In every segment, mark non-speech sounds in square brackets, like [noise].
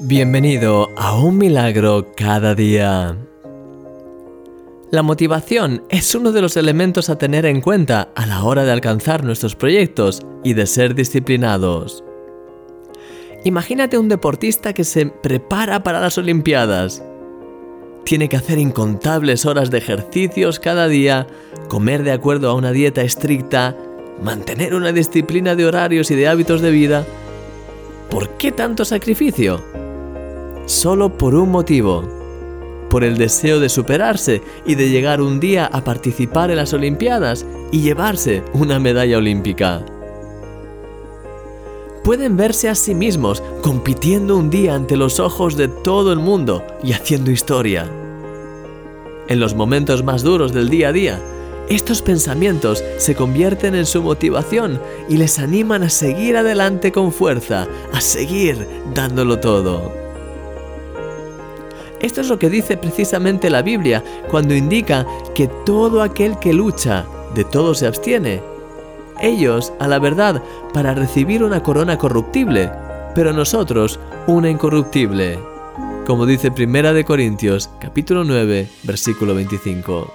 Bienvenido a Un Milagro cada día. La motivación es uno de los elementos a tener en cuenta a la hora de alcanzar nuestros proyectos y de ser disciplinados. Imagínate un deportista que se prepara para las Olimpiadas. Tiene que hacer incontables horas de ejercicios cada día, comer de acuerdo a una dieta estricta, mantener una disciplina de horarios y de hábitos de vida. ¿Por qué tanto sacrificio? Solo por un motivo, por el deseo de superarse y de llegar un día a participar en las Olimpiadas y llevarse una medalla olímpica. Pueden verse a sí mismos compitiendo un día ante los ojos de todo el mundo y haciendo historia. En los momentos más duros del día a día, estos pensamientos se convierten en su motivación y les animan a seguir adelante con fuerza, a seguir dándolo todo. Esto es lo que dice precisamente la Biblia cuando indica que todo aquel que lucha, de todo se abstiene. Ellos, a la verdad, para recibir una corona corruptible, pero nosotros una incorruptible. Como dice Primera de Corintios, capítulo 9, versículo 25.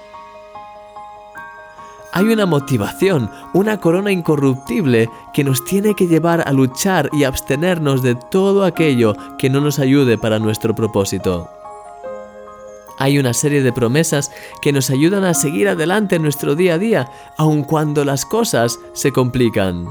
Hay una motivación, una corona incorruptible que nos tiene que llevar a luchar y abstenernos de todo aquello que no nos ayude para nuestro propósito hay una serie de promesas que nos ayudan a seguir adelante en nuestro día a día, aun cuando las cosas se complican.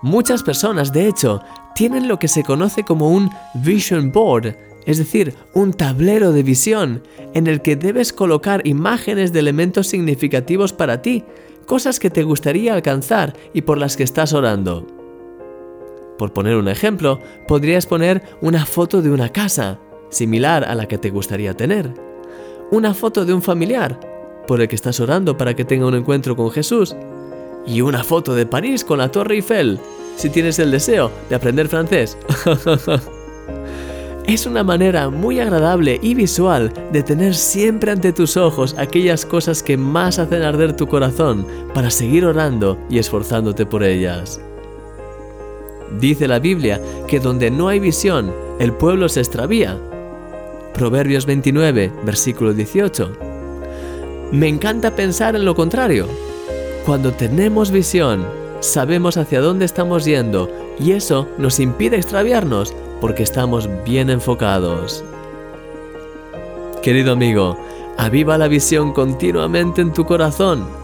Muchas personas, de hecho, tienen lo que se conoce como un vision board, es decir, un tablero de visión en el que debes colocar imágenes de elementos significativos para ti, cosas que te gustaría alcanzar y por las que estás orando. Por poner un ejemplo, podrías poner una foto de una casa, similar a la que te gustaría tener. Una foto de un familiar por el que estás orando para que tenga un encuentro con Jesús. Y una foto de París con la Torre Eiffel, si tienes el deseo de aprender francés. [laughs] es una manera muy agradable y visual de tener siempre ante tus ojos aquellas cosas que más hacen arder tu corazón para seguir orando y esforzándote por ellas. Dice la Biblia que donde no hay visión, el pueblo se extravía, Proverbios 29, versículo 18. Me encanta pensar en lo contrario. Cuando tenemos visión, sabemos hacia dónde estamos yendo y eso nos impide extraviarnos porque estamos bien enfocados. Querido amigo, aviva la visión continuamente en tu corazón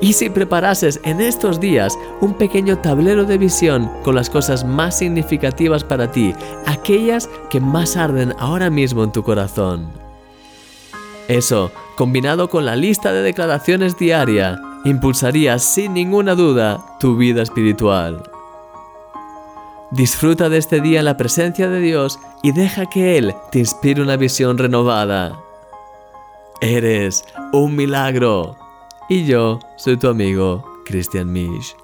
¿Y si preparases en estos días un pequeño tablero de visión con las cosas más significativas para ti, aquellas que más arden ahora mismo en tu corazón? Eso, combinado con la lista de declaraciones diaria, impulsaría sin ninguna duda tu vida espiritual. Disfruta de este día en la presencia de Dios y deja que Él te inspire una visión renovada. Eres un milagro y yo soy tu amigo Christian Misch.